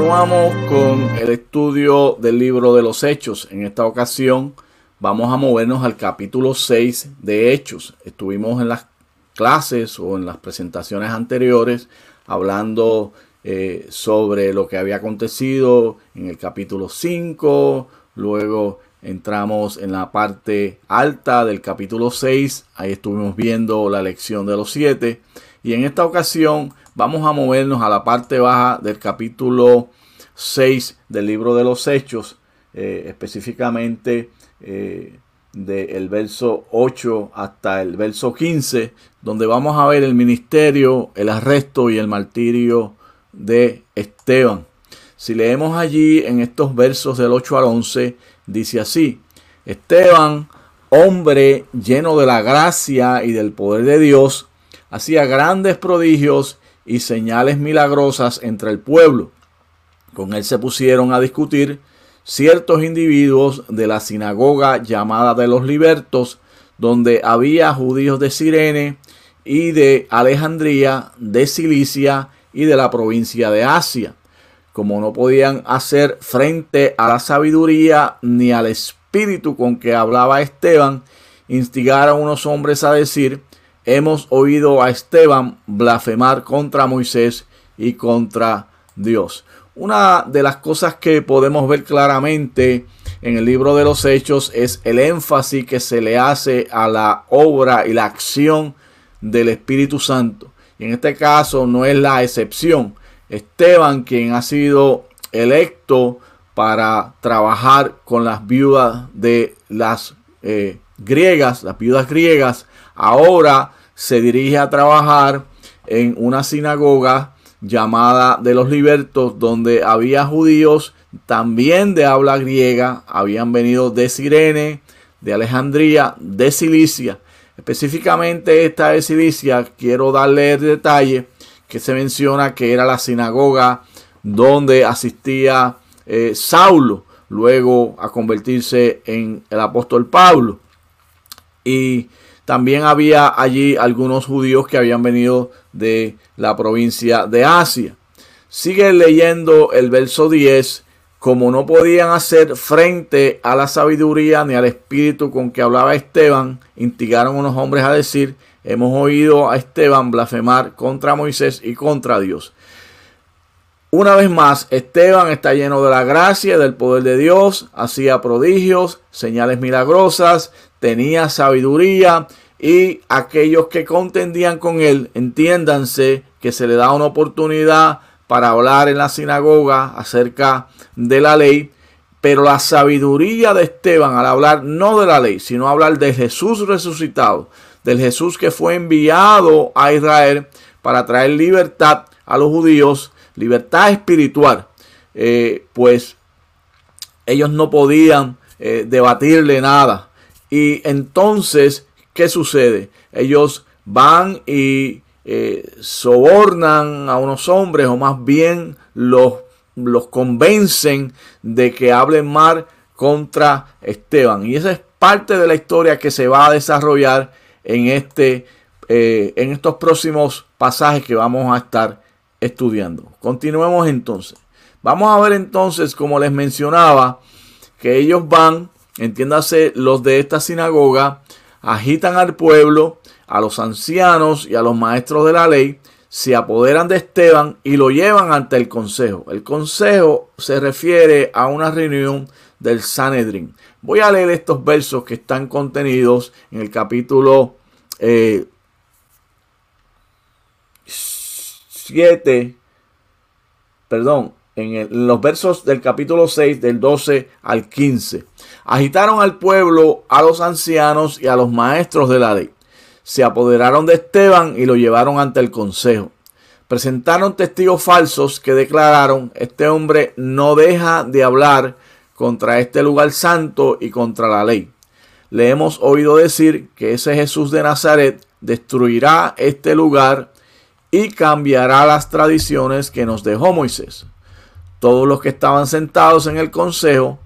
Continuamos con el estudio del libro de los Hechos. En esta ocasión vamos a movernos al capítulo 6 de Hechos. Estuvimos en las clases o en las presentaciones anteriores hablando eh, sobre lo que había acontecido en el capítulo 5, luego entramos en la parte alta del capítulo 6, ahí estuvimos viendo la lección de los 7 y en esta ocasión vamos a movernos a la parte baja del capítulo 6 del libro de los Hechos, eh, específicamente eh, del verso 8 hasta el verso 15, donde vamos a ver el ministerio, el arresto y el martirio de Esteban. Si leemos allí en estos versos del 8 al 11, dice así, Esteban, hombre lleno de la gracia y del poder de Dios, hacía grandes prodigios y señales milagrosas entre el pueblo. Con él se pusieron a discutir ciertos individuos de la sinagoga llamada de los libertos, donde había judíos de Sirene y de Alejandría, de Cilicia y de la provincia de Asia. Como no podían hacer frente a la sabiduría ni al espíritu con que hablaba Esteban, instigaron a unos hombres a decir, hemos oído a Esteban blasfemar contra Moisés y contra Dios. Una de las cosas que podemos ver claramente en el libro de los Hechos es el énfasis que se le hace a la obra y la acción del Espíritu Santo. Y en este caso no es la excepción. Esteban, quien ha sido electo para trabajar con las viudas de las eh, griegas, las viudas griegas, ahora se dirige a trabajar en una sinagoga llamada de los libertos, donde había judíos también de habla griega, habían venido de Sirene, de Alejandría, de Cilicia. Específicamente esta de Cilicia, quiero darle el detalle que se menciona que era la sinagoga donde asistía eh, Saulo, luego a convertirse en el apóstol Pablo. Y también había allí algunos judíos que habían venido de la provincia de Asia. Sigue leyendo el verso 10. Como no podían hacer frente a la sabiduría ni al espíritu con que hablaba Esteban, instigaron unos hombres a decir, hemos oído a Esteban blasfemar contra Moisés y contra Dios. Una vez más, Esteban está lleno de la gracia del poder de Dios, hacía prodigios, señales milagrosas, tenía sabiduría y aquellos que contendían con él, entiéndanse que se le da una oportunidad para hablar en la sinagoga acerca de la ley, pero la sabiduría de Esteban al hablar no de la ley, sino hablar de Jesús resucitado, del Jesús que fue enviado a Israel para traer libertad a los judíos, libertad espiritual, eh, pues ellos no podían eh, debatirle nada. Y entonces ¿qué sucede? Ellos van y eh, sobornan a unos hombres o más bien los, los convencen de que hablen mal contra Esteban. Y esa es parte de la historia que se va a desarrollar en, este, eh, en estos próximos pasajes que vamos a estar estudiando. Continuemos entonces. Vamos a ver entonces, como les mencionaba, que ellos van, entiéndase los de esta sinagoga, agitan al pueblo, a los ancianos y a los maestros de la ley, se apoderan de Esteban y lo llevan ante el consejo. El consejo se refiere a una reunión del Sanedrín. Voy a leer estos versos que están contenidos en el capítulo 7, eh, perdón, en, los versos del capítulo 6, del 12 al 15. Agitaron al pueblo, a los ancianos y a los maestros de la ley. Se apoderaron de Esteban y lo llevaron ante el consejo. Presentaron testigos falsos que declararon, este hombre no deja de hablar contra este lugar santo y contra la ley. Le hemos oído decir que ese Jesús de Nazaret destruirá este lugar y cambiará las tradiciones que nos dejó Moisés. Todos los que estaban sentados en el consejo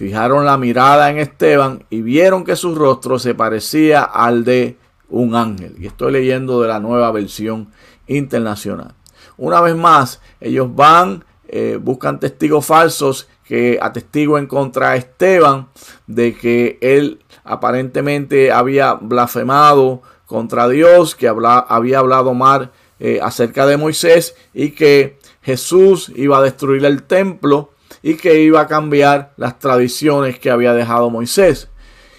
fijaron la mirada en Esteban y vieron que su rostro se parecía al de un ángel. Y estoy leyendo de la nueva versión internacional. Una vez más, ellos van eh, buscan testigos falsos que atestiguen contra Esteban de que él aparentemente había blasfemado contra Dios, que había hablado mal eh, acerca de Moisés y que Jesús iba a destruir el templo y que iba a cambiar las tradiciones que había dejado Moisés.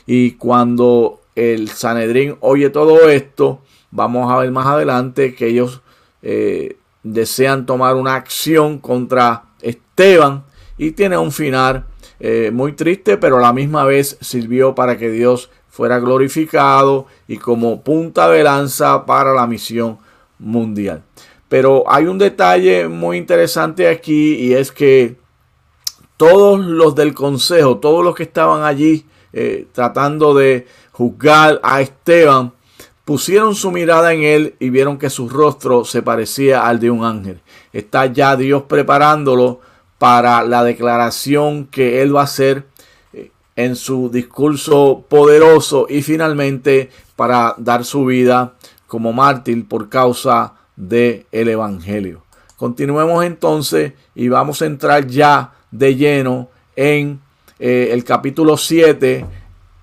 Y cuando el Sanedrín oye todo esto, vamos a ver más adelante que ellos eh, desean tomar una acción contra Esteban y tiene un final eh, muy triste, pero a la misma vez sirvió para que Dios fuera glorificado y como punta de lanza para la misión mundial. Pero hay un detalle muy interesante aquí y es que todos los del consejo, todos los que estaban allí eh, tratando de juzgar a Esteban, pusieron su mirada en él y vieron que su rostro se parecía al de un ángel. Está ya Dios preparándolo para la declaración que él va a hacer eh, en su discurso poderoso y finalmente para dar su vida como mártir por causa del el evangelio. Continuemos entonces y vamos a entrar ya de lleno en eh, el capítulo 7,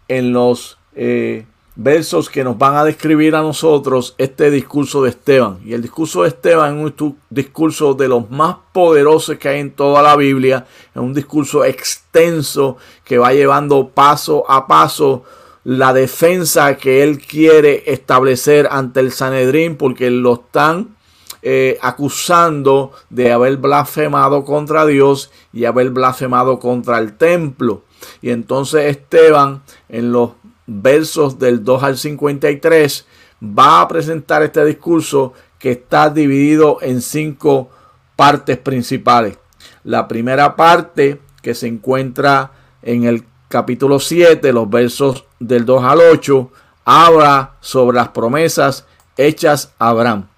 en los eh, versos que nos van a describir a nosotros este discurso de Esteban. Y el discurso de Esteban es un discurso de los más poderosos que hay en toda la Biblia. Es un discurso extenso que va llevando paso a paso la defensa que él quiere establecer ante el Sanedrín porque lo están eh, acusando de haber blasfemado contra Dios y haber blasfemado contra el templo. Y entonces Esteban en los versos del 2 al 53, va a presentar este discurso que está dividido en cinco partes principales. La primera parte que se encuentra en el capítulo 7, los versos del 2 al 8, habla sobre las promesas hechas a Abraham.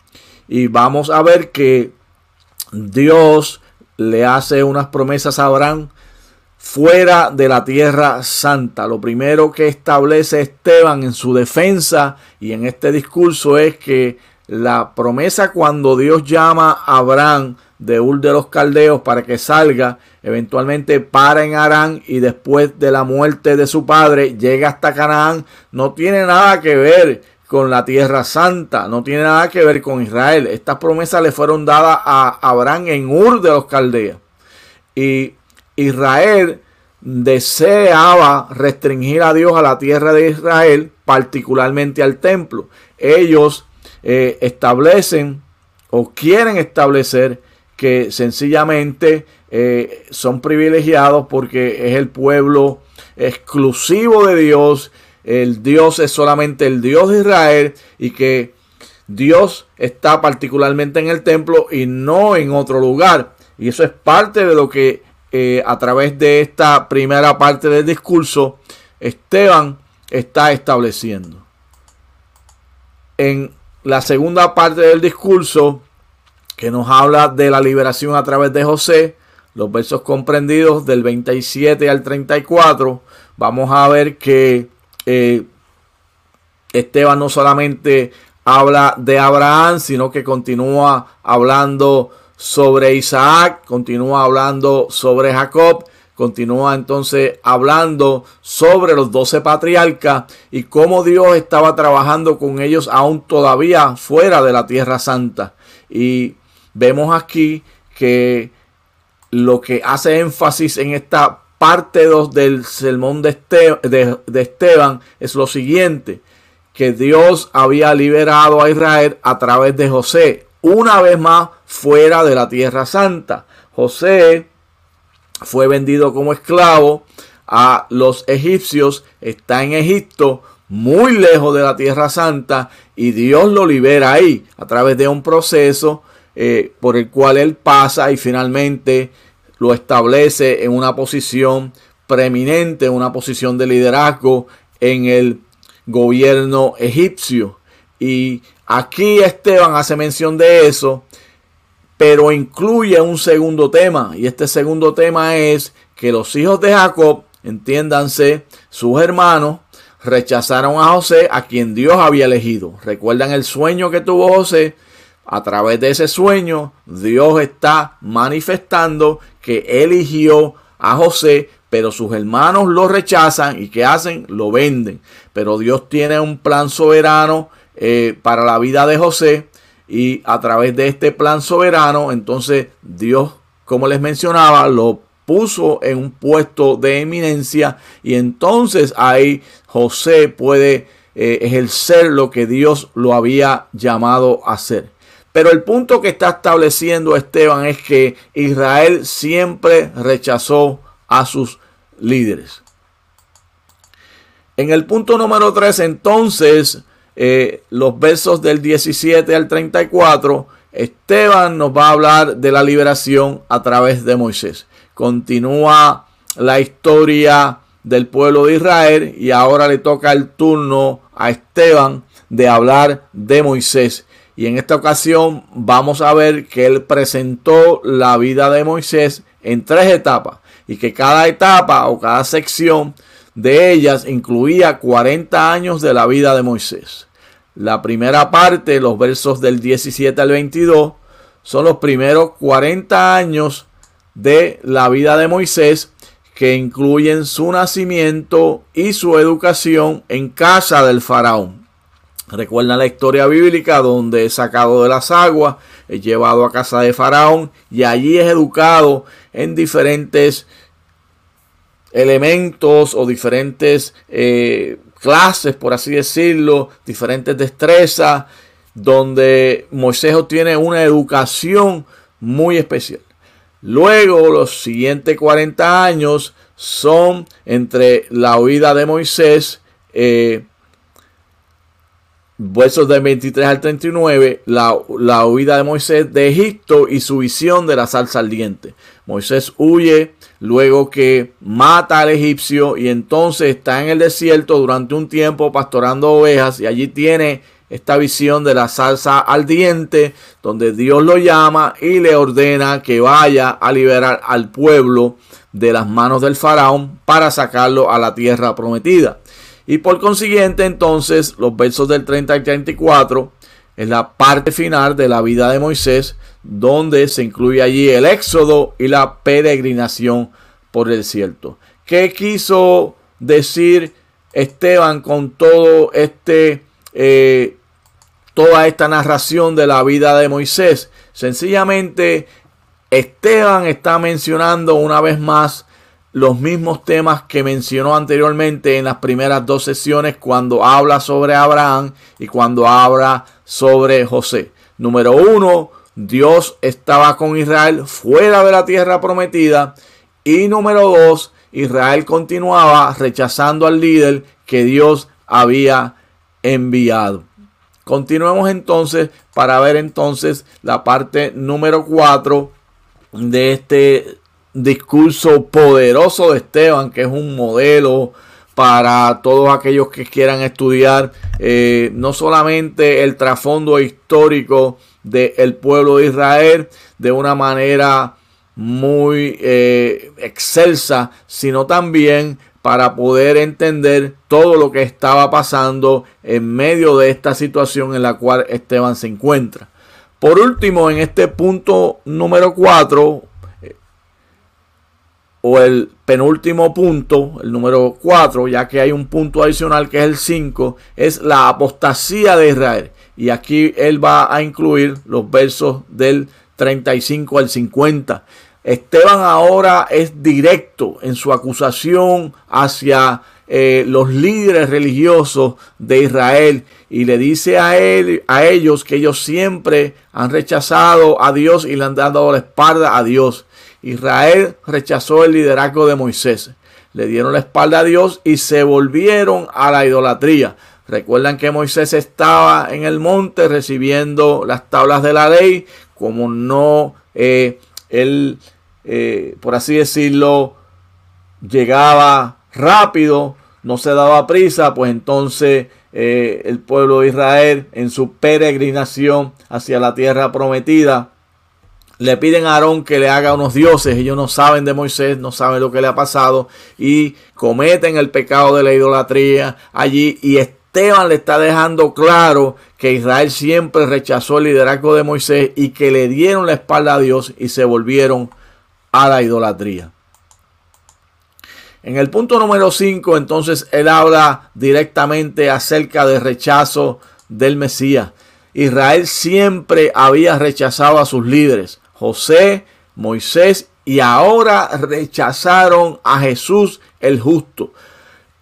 Y vamos a ver que Dios le hace unas promesas a Abraham fuera de la tierra santa. Lo primero que establece Esteban en su defensa y en este discurso es que la promesa cuando Dios llama a Abraham de Ur de los Caldeos para que salga, eventualmente para en Arán y después de la muerte de su padre llega hasta Canaán, no tiene nada que ver con la tierra santa, no tiene nada que ver con Israel. Estas promesas le fueron dadas a Abraham en Ur de los Caldeos. Y Israel deseaba restringir a Dios a la tierra de Israel, particularmente al templo. Ellos eh, establecen o quieren establecer que sencillamente eh, son privilegiados porque es el pueblo exclusivo de Dios. El Dios es solamente el Dios de Israel y que Dios está particularmente en el templo y no en otro lugar. Y eso es parte de lo que eh, a través de esta primera parte del discurso, Esteban está estableciendo. En la segunda parte del discurso, que nos habla de la liberación a través de José, los versos comprendidos del 27 al 34, vamos a ver que eh, Esteban no solamente habla de Abraham, sino que continúa hablando sobre Isaac, continúa hablando sobre Jacob, continúa entonces hablando sobre los doce patriarcas y cómo Dios estaba trabajando con ellos aún todavía fuera de la tierra santa. Y vemos aquí que lo que hace énfasis en esta parte 2 del sermón de, Esteban es lo siguiente, que Dios había liberado a Israel a través de José, una vez más fuera de la tierra santa. José fue vendido como esclavo a los egipcios, está en Egipto, muy lejos de la tierra santa, y Dios lo libera ahí a través de un proceso eh, por el cual él pasa y finalmente lo establece en una posición preeminente, una posición de liderazgo en el gobierno egipcio. Y aquí Esteban hace mención de eso, pero incluye un segundo tema. Y este segundo tema es que los hijos de Jacob, entiéndanse, sus hermanos, rechazaron a José, a quien Dios había elegido. Recuerdan el sueño que tuvo José a través de ese sueño, Dios está manifestando que eligió a José, pero sus hermanos lo rechazan y ¿qué hacen? Lo venden. Pero Dios tiene un plan soberano eh, para la vida de José y a través de este plan soberano, entonces Dios, como les mencionaba, lo puso en un puesto de eminencia y entonces ahí José puede eh, ejercer lo que Dios lo había llamado a hacer. Pero el punto que está estableciendo Esteban es que Israel siempre rechazó a sus líderes. En el punto número 3, entonces, eh, los versos del 17 al 34, Esteban nos va a hablar de la liberación a través de Moisés. Continúa la historia del pueblo de Israel y ahora le toca el turno a Esteban de hablar de Moisés. Y en esta ocasión vamos a ver que él presentó la vida de Moisés en tres etapas y que cada etapa o cada sección de ellas incluía 40 años de la vida de Moisés. La primera parte, los versos del 17 al 22, son los primeros 40 años de la vida de Moisés que incluyen su nacimiento y su educación en casa del faraón. Recuerdan la historia bíblica donde es sacado de las aguas, es llevado a casa de Faraón y allí es educado en diferentes elementos o diferentes eh, clases, por así decirlo, diferentes destrezas, donde Moisés obtiene una educación muy especial. Luego, los siguientes 40 años son entre la huida de Moisés, eh, versos del 23 al 39, la, la, huida de Moisés de Egipto y su visión de la salsa ardiente. Moisés huye luego que mata al egipcio y entonces está en el desierto durante un tiempo pastorando ovejas y allí tiene esta visión de la salsa ardiente donde Dios lo llama y le ordena que vaya a liberar al pueblo de las manos del faraón para sacarlo a la tierra prometida. Y por consiguiente, entonces, los versos del 30 al 34 es la parte final de la vida de Moisés, donde se incluye allí el éxodo y la peregrinación por el desierto. ¿Qué quiso decir Esteban con todo este, eh, toda esta narración de la vida de Moisés? Sencillamente, Esteban está mencionando una vez más los mismos temas que mencionó anteriormente en las primeras dos sesiones cuando habla sobre Abraham y cuando habla sobre José. Número uno, Dios estaba con Israel fuera de la tierra prometida. Y número dos, Israel continuaba rechazando al líder que Dios había enviado. Continuemos entonces para ver entonces la parte número cuatro de este discurso poderoso de Esteban, que es un modelo para todos aquellos que quieran estudiar eh, no solamente el trasfondo histórico del pueblo de Israel de una manera muy eh, excelsa, sino también para poder entender todo lo que estaba pasando en medio de esta situación en la cual Esteban se encuentra. Por último, en este punto número 4, o el penúltimo punto, el número 4, ya que hay un punto adicional que es el 5, es la apostasía de Israel. Y aquí él va a incluir los versos del 35 al 50. Esteban ahora es directo en su acusación hacia eh, los líderes religiosos de Israel y le dice a él a ellos que ellos siempre han rechazado a Dios y le han dado la espalda a Dios Israel rechazó el liderazgo de Moisés. Le dieron la espalda a Dios y se volvieron a la idolatría. Recuerdan que Moisés estaba en el monte recibiendo las tablas de la ley, como no eh, él, eh, por así decirlo, llegaba rápido, no se daba prisa, pues entonces eh, el pueblo de Israel en su peregrinación hacia la tierra prometida le piden a Aarón que le haga unos dioses. Ellos no saben de Moisés, no saben lo que le ha pasado y cometen el pecado de la idolatría allí. Y Esteban le está dejando claro que Israel siempre rechazó el liderazgo de Moisés y que le dieron la espalda a Dios y se volvieron a la idolatría. En el punto número 5, entonces, él habla directamente acerca del rechazo del Mesías. Israel siempre había rechazado a sus líderes, José, Moisés, y ahora rechazaron a Jesús el justo.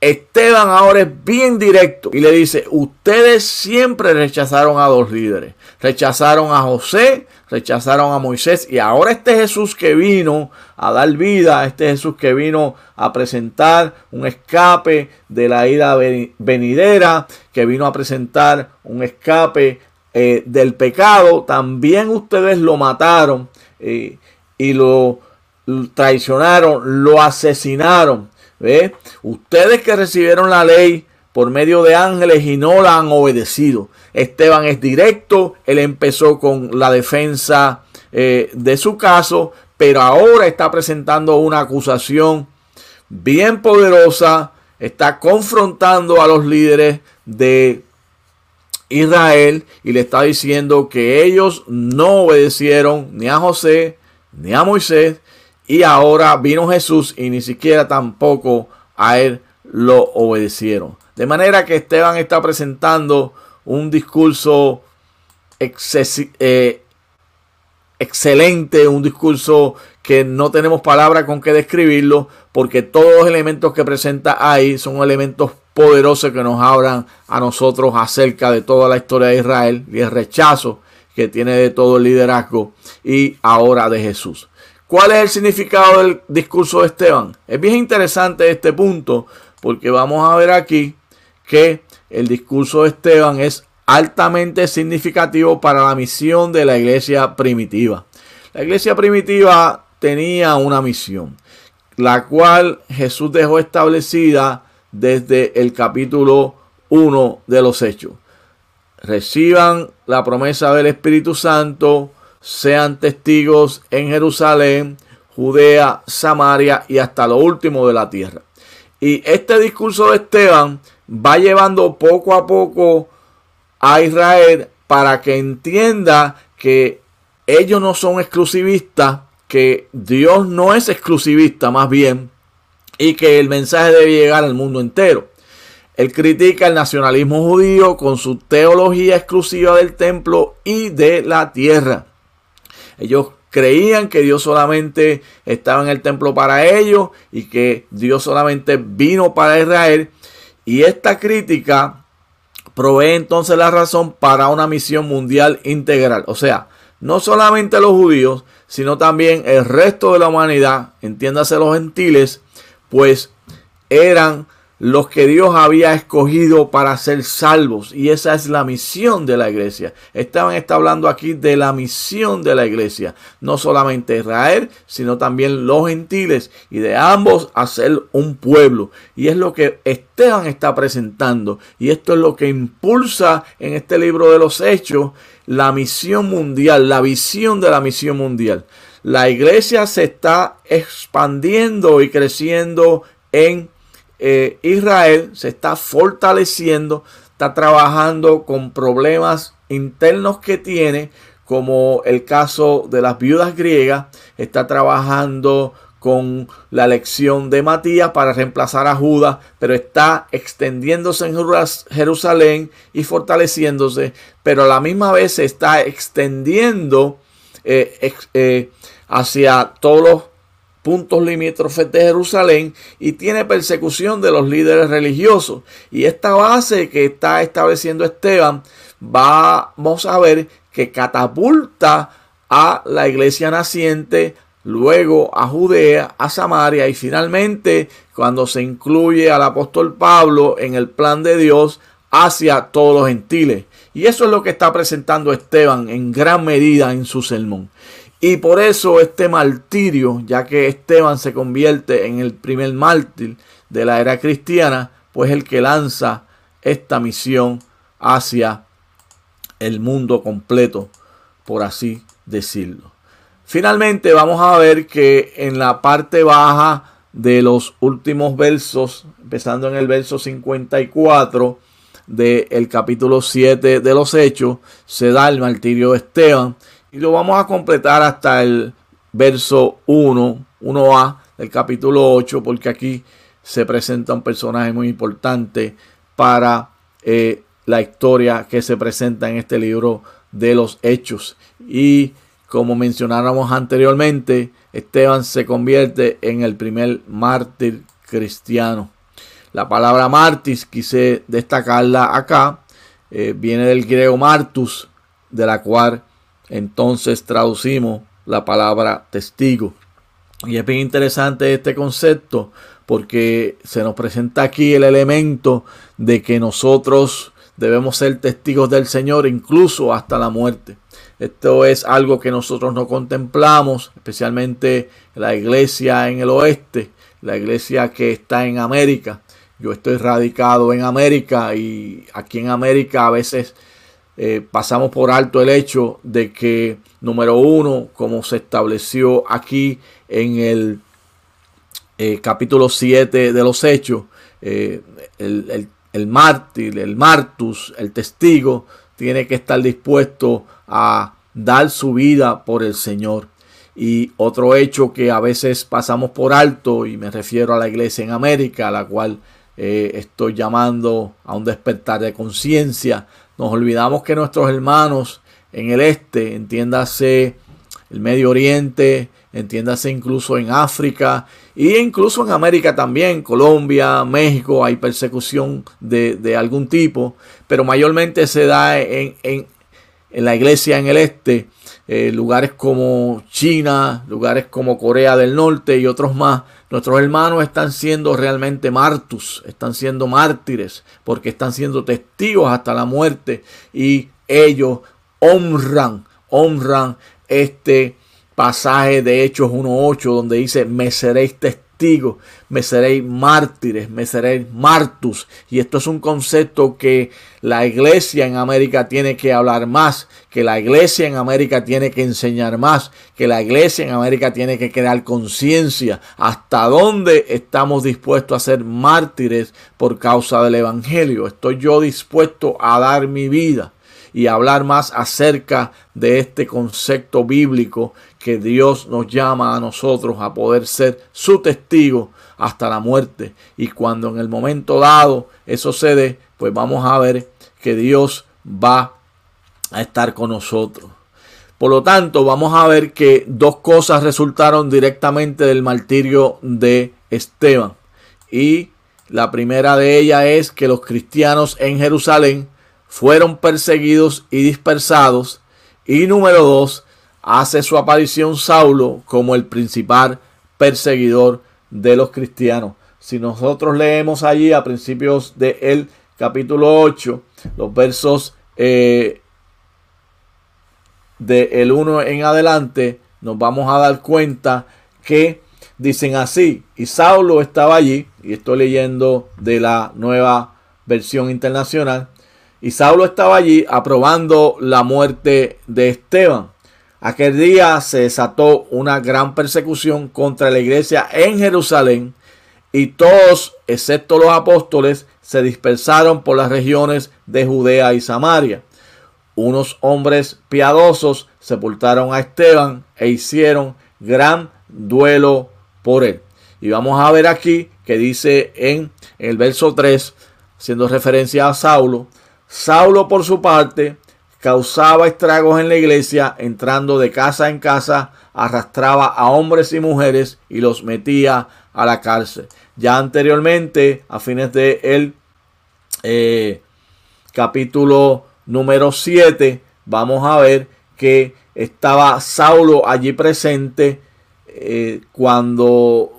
Esteban ahora es bien directo y le dice, ustedes siempre rechazaron a dos líderes. Rechazaron a José, rechazaron a Moisés y ahora este Jesús que vino a dar vida, este Jesús que vino a presentar un escape de la ira venidera, que vino a presentar un escape eh, del pecado, también ustedes lo mataron eh, y lo traicionaron, lo asesinaron. ¿Ve? Ustedes que recibieron la ley por medio de ángeles y no la han obedecido. Esteban es directo, él empezó con la defensa eh, de su caso, pero ahora está presentando una acusación bien poderosa, está confrontando a los líderes de Israel y le está diciendo que ellos no obedecieron ni a José ni a Moisés y ahora vino Jesús y ni siquiera tampoco a él lo obedecieron. De manera que Esteban está presentando un discurso eh, excelente, un discurso que no tenemos palabra con que describirlo, porque todos los elementos que presenta ahí son elementos poderosos que nos hablan a nosotros acerca de toda la historia de Israel y el rechazo que tiene de todo el liderazgo y ahora de Jesús. ¿Cuál es el significado del discurso de Esteban? Es bien interesante este punto porque vamos a ver aquí que el discurso de Esteban es altamente significativo para la misión de la iglesia primitiva. La iglesia primitiva tenía una misión, la cual Jesús dejó establecida desde el capítulo 1 de los Hechos. Reciban la promesa del Espíritu Santo, sean testigos en Jerusalén, Judea, Samaria y hasta lo último de la tierra. Y este discurso de Esteban va llevando poco a poco a Israel para que entienda que ellos no son exclusivistas, que Dios no es exclusivista más bien, y que el mensaje debe llegar al mundo entero. Él critica el nacionalismo judío con su teología exclusiva del templo y de la tierra. Ellos creían que Dios solamente estaba en el templo para ellos y que Dios solamente vino para Israel. Y esta crítica provee entonces la razón para una misión mundial integral. O sea, no solamente los judíos, sino también el resto de la humanidad, entiéndase los gentiles, pues eran los que Dios había escogido para ser salvos. Y esa es la misión de la iglesia. Esteban está hablando aquí de la misión de la iglesia. No solamente Israel, sino también los gentiles. Y de ambos hacer un pueblo. Y es lo que Esteban está presentando. Y esto es lo que impulsa en este libro de los hechos la misión mundial, la visión de la misión mundial. La iglesia se está expandiendo y creciendo en eh, Israel se está fortaleciendo, está trabajando con problemas internos que tiene, como el caso de las viudas griegas, está trabajando con la elección de Matías para reemplazar a Judas, pero está extendiéndose en Jerusalén y fortaleciéndose, pero a la misma vez se está extendiendo eh, eh, hacia todos los puntos limítrofes de Jerusalén y tiene persecución de los líderes religiosos. Y esta base que está estableciendo Esteban, vamos a ver que catapulta a la iglesia naciente, luego a Judea, a Samaria y finalmente cuando se incluye al apóstol Pablo en el plan de Dios hacia todos los gentiles. Y eso es lo que está presentando Esteban en gran medida en su sermón. Y por eso este martirio, ya que Esteban se convierte en el primer mártir de la era cristiana, pues el que lanza esta misión hacia el mundo completo, por así decirlo. Finalmente vamos a ver que en la parte baja de los últimos versos, empezando en el verso 54, del capítulo 7 de los Hechos, se da el martirio de Esteban y lo vamos a completar hasta el verso 1, 1a del capítulo 8, porque aquí se presenta un personaje muy importante para eh, la historia que se presenta en este libro de los Hechos. Y como mencionáramos anteriormente, Esteban se convierte en el primer mártir cristiano. La palabra martis quise destacarla acá. Eh, viene del griego martus, de la cual entonces traducimos la palabra testigo. Y es bien interesante este concepto porque se nos presenta aquí el elemento de que nosotros debemos ser testigos del Señor incluso hasta la muerte. Esto es algo que nosotros no contemplamos, especialmente la iglesia en el oeste, la iglesia que está en América. Yo estoy radicado en América y aquí en América a veces eh, pasamos por alto el hecho de que, número uno, como se estableció aquí en el eh, capítulo 7 de los Hechos, eh, el, el mártir, el martus, el testigo, tiene que estar dispuesto a dar su vida por el Señor. Y otro hecho que a veces pasamos por alto, y me refiero a la iglesia en América, a la cual eh, estoy llamando a un despertar de conciencia, nos olvidamos que nuestros hermanos en el este, entiéndase el Medio Oriente, entiéndase incluso en África e incluso en América también, Colombia, México, hay persecución de, algún tipo, pero mayormente se da en, en, la iglesia en el este, eh, lugares como China, lugares como Corea del Norte y otros más. Nuestros hermanos están siendo realmente martus, están siendo mártires, porque están siendo testigos hasta la muerte y ellos honran, honran este pasaje de Hechos 1.8 donde dice, me seréis testigos, me seréis mártires, me seréis martus. Y esto es un concepto que la iglesia en América tiene que hablar más, que la iglesia en América tiene que enseñar más, que la iglesia en América tiene que crear conciencia hasta dónde estamos dispuestos a ser mártires por causa del Evangelio. Estoy yo dispuesto a dar mi vida y hablar más acerca de este concepto bíblico que Dios nos llama a nosotros a poder ser su testigo hasta la muerte. Y cuando en el momento dado eso se dé, pues vamos a ver que Dios va a estar con nosotros. Por lo tanto, vamos a ver que dos cosas resultaron directamente del martirio de Esteban. Y la primera de ellas es que los cristianos en Jerusalén fueron perseguidos y dispersados. Y número dos, hace su aparición Saulo como el principal perseguidor de los cristianos. Si nosotros leemos allí a principios del capítulo 8, los versos eh, del 1 en adelante, nos vamos a dar cuenta que dicen así, y Saulo estaba allí, y estoy leyendo de la nueva versión internacional, y Saulo estaba allí aprobando la muerte de Esteban. Aquel día se desató una gran persecución contra la iglesia en Jerusalén y todos, excepto los apóstoles, se dispersaron por las regiones de Judea y Samaria. Unos hombres piadosos sepultaron a Esteban e hicieron gran duelo por él. Y vamos a ver aquí que dice en el verso 3, haciendo referencia a Saulo, Saulo, por su parte, causaba estragos en la iglesia, entrando de casa en casa, arrastraba a hombres y mujeres y los metía a la cárcel. Ya anteriormente, a fines de el eh, capítulo número 7, vamos a ver que estaba Saulo allí presente eh, cuando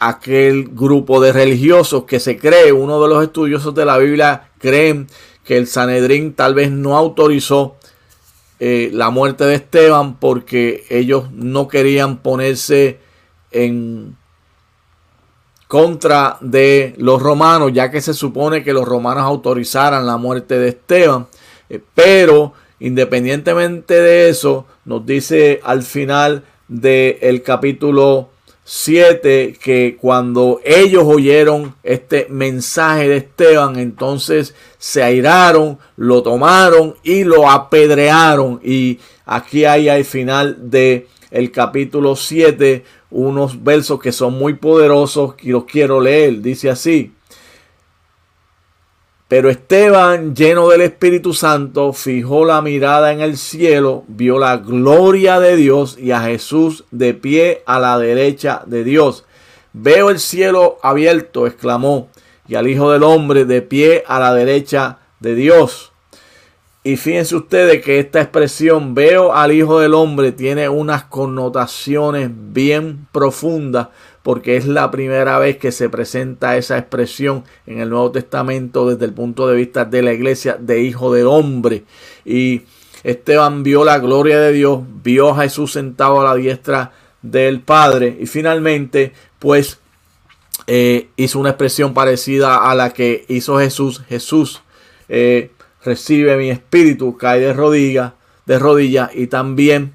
aquel grupo de religiosos que se cree, uno de los estudiosos de la Biblia creen que el Sanedrín tal vez no autorizó eh, la muerte de Esteban porque ellos no querían ponerse en contra de los romanos, ya que se supone que los romanos autorizaran la muerte de Esteban. Eh, pero independientemente de eso, nos dice al final del capítulo 7 que cuando ellos oyeron este mensaje de Esteban, entonces se airaron, lo tomaron y lo apedrearon. Y aquí hay al final de el capítulo 7 unos versos que son muy poderosos y los quiero leer. Dice así. Pero Esteban, lleno del Espíritu Santo, fijó la mirada en el cielo, vio la gloria de Dios y a Jesús de pie a la derecha de Dios. Veo el cielo abierto, exclamó, y al Hijo del Hombre de pie a la derecha de Dios. Y fíjense ustedes que esta expresión veo al Hijo del Hombre tiene unas connotaciones bien profundas porque es la primera vez que se presenta esa expresión en el Nuevo Testamento desde el punto de vista de la iglesia de hijo de hombre. Y Esteban vio la gloria de Dios, vio a Jesús sentado a la diestra del Padre y finalmente pues eh, hizo una expresión parecida a la que hizo Jesús. Jesús eh, recibe mi espíritu, cae de rodillas, de rodillas y también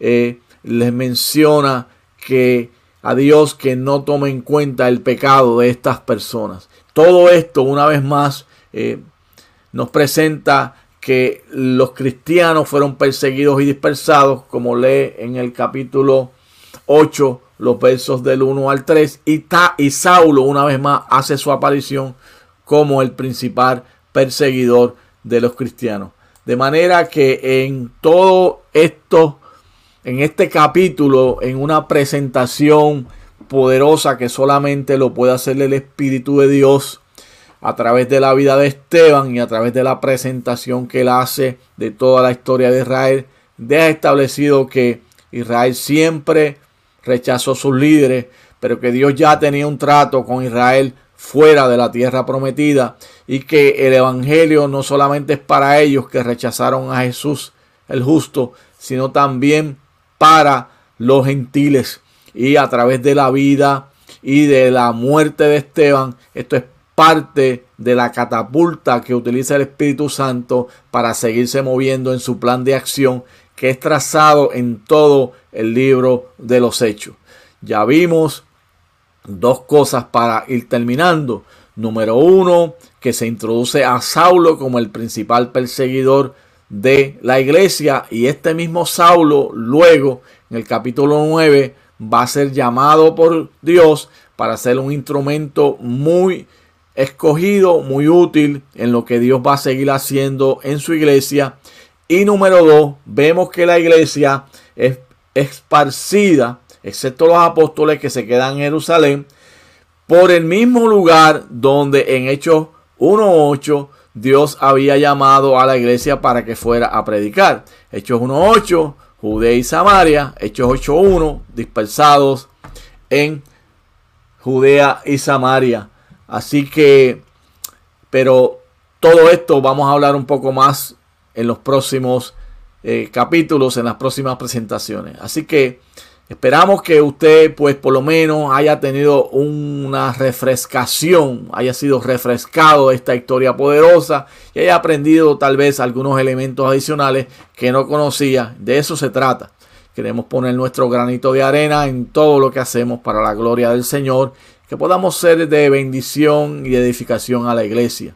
eh, les menciona que a Dios que no tome en cuenta el pecado de estas personas. Todo esto, una vez más, eh, nos presenta que los cristianos fueron perseguidos y dispersados, como lee en el capítulo 8, los versos del 1 al 3, y, y Saulo una vez más hace su aparición como el principal perseguidor de los cristianos. De manera que en todo esto en este capítulo, en una presentación poderosa que solamente lo puede hacer el Espíritu de Dios a través de la vida de Esteban y a través de la presentación que él hace de toda la historia de Israel, deja establecido que Israel siempre rechazó sus líderes, pero que Dios ya tenía un trato con Israel fuera de la tierra prometida y que el Evangelio no solamente es para ellos que rechazaron a Jesús el justo, sino también para los gentiles. Y a través de la vida y de la muerte de Esteban, esto es parte de la catapulta que utiliza el Espíritu Santo para seguirse moviendo en su plan de acción que es trazado en todo el libro de los hechos. Ya vimos dos cosas para ir terminando. Número uno, que se introduce a Saulo como el principal perseguidor de la iglesia y este mismo Saulo luego en el capítulo 9 va a ser llamado por Dios para ser un instrumento muy escogido, muy útil en lo que Dios va a seguir haciendo en su iglesia. Y número dos, vemos que la iglesia es esparcida, excepto los apóstoles que se quedan en Jerusalén, por el mismo lugar donde en Hechos 1.8 Dios había llamado a la iglesia para que fuera a predicar. Hechos 1.8, Judea y Samaria. Hechos 8.1, dispersados en Judea y Samaria. Así que, pero todo esto vamos a hablar un poco más en los próximos eh, capítulos, en las próximas presentaciones. Así que Esperamos que usted, pues por lo menos, haya tenido una refrescación, haya sido refrescado esta historia poderosa y haya aprendido tal vez algunos elementos adicionales que no conocía. De eso se trata. Queremos poner nuestro granito de arena en todo lo que hacemos para la gloria del Señor, que podamos ser de bendición y edificación a la iglesia.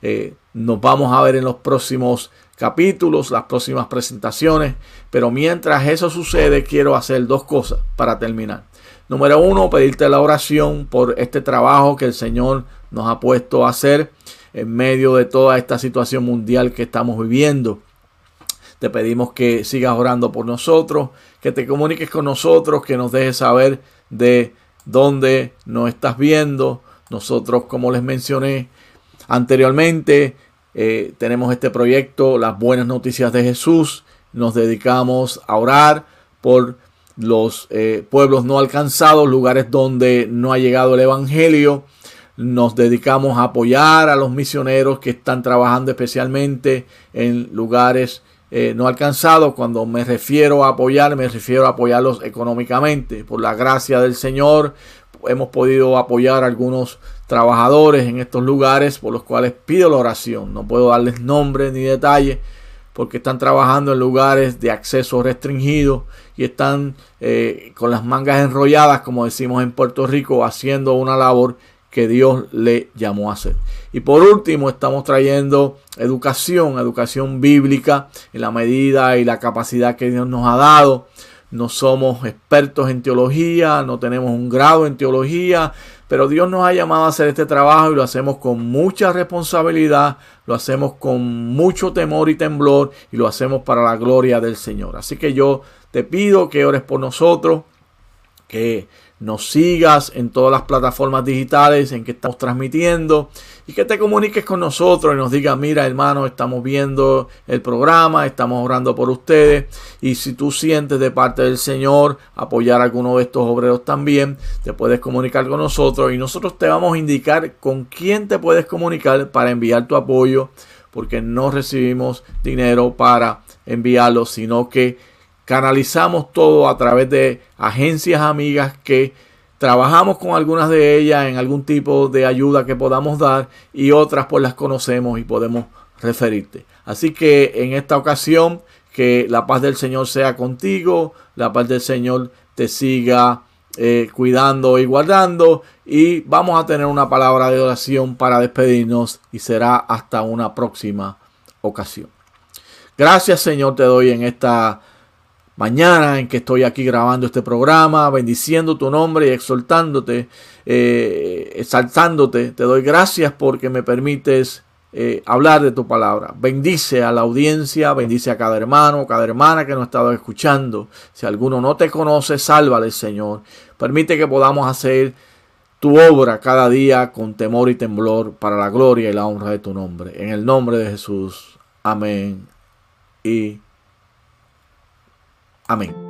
Eh, nos vamos a ver en los próximos capítulos, las próximas presentaciones. Pero mientras eso sucede, quiero hacer dos cosas para terminar. Número uno, pedirte la oración por este trabajo que el Señor nos ha puesto a hacer en medio de toda esta situación mundial que estamos viviendo. Te pedimos que sigas orando por nosotros, que te comuniques con nosotros, que nos dejes saber de dónde nos estás viendo. Nosotros, como les mencioné anteriormente, eh, tenemos este proyecto, las buenas noticias de Jesús. Nos dedicamos a orar por los eh, pueblos no alcanzados, lugares donde no ha llegado el Evangelio. Nos dedicamos a apoyar a los misioneros que están trabajando especialmente en lugares eh, no alcanzados. Cuando me refiero a apoyar, me refiero a apoyarlos económicamente. Por la gracia del Señor hemos podido apoyar a algunos trabajadores en estos lugares por los cuales pido la oración. No puedo darles nombre ni detalle porque están trabajando en lugares de acceso restringido y están eh, con las mangas enrolladas, como decimos en Puerto Rico, haciendo una labor que Dios le llamó a hacer. Y por último, estamos trayendo educación, educación bíblica en la medida y la capacidad que Dios nos ha dado. No somos expertos en teología, no tenemos un grado en teología, pero Dios nos ha llamado a hacer este trabajo y lo hacemos con mucha responsabilidad, lo hacemos con mucho temor y temblor y lo hacemos para la gloria del Señor. Así que yo te pido que ores por nosotros, que nos sigas en todas las plataformas digitales en que estamos transmitiendo y que te comuniques con nosotros y nos digas, mira hermano, estamos viendo el programa, estamos orando por ustedes y si tú sientes de parte del Señor apoyar a alguno de estos obreros también, te puedes comunicar con nosotros y nosotros te vamos a indicar con quién te puedes comunicar para enviar tu apoyo porque no recibimos dinero para enviarlo, sino que canalizamos todo a través de agencias amigas que trabajamos con algunas de ellas en algún tipo de ayuda que podamos dar y otras pues las conocemos y podemos referirte. Así que en esta ocasión que la paz del Señor sea contigo, la paz del Señor te siga eh, cuidando y guardando y vamos a tener una palabra de oración para despedirnos y será hasta una próxima ocasión. Gracias Señor te doy en esta mañana en que estoy aquí grabando este programa, bendiciendo tu nombre y exaltándote, eh, exaltándote. Te doy gracias porque me permites eh, hablar de tu palabra. Bendice a la audiencia, bendice a cada hermano, cada hermana que nos ha estado escuchando. Si alguno no te conoce, sálvale, Señor. Permite que podamos hacer tu obra cada día con temor y temblor para la gloria y la honra de tu nombre. En el nombre de Jesús. Amén. Y Amén.